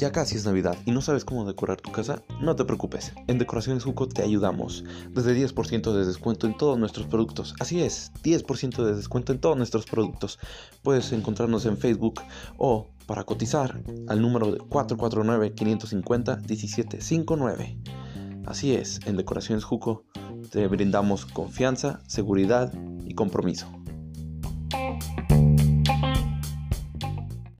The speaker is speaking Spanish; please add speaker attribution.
Speaker 1: Ya casi es Navidad y no sabes cómo decorar tu casa, no te preocupes. En Decoraciones Juco te ayudamos. Desde 10% de descuento en todos nuestros productos. Así es, 10% de descuento en todos nuestros productos. Puedes encontrarnos en Facebook o para cotizar al número de 449-550-1759. Así es, en Decoraciones Juco te brindamos confianza, seguridad y compromiso.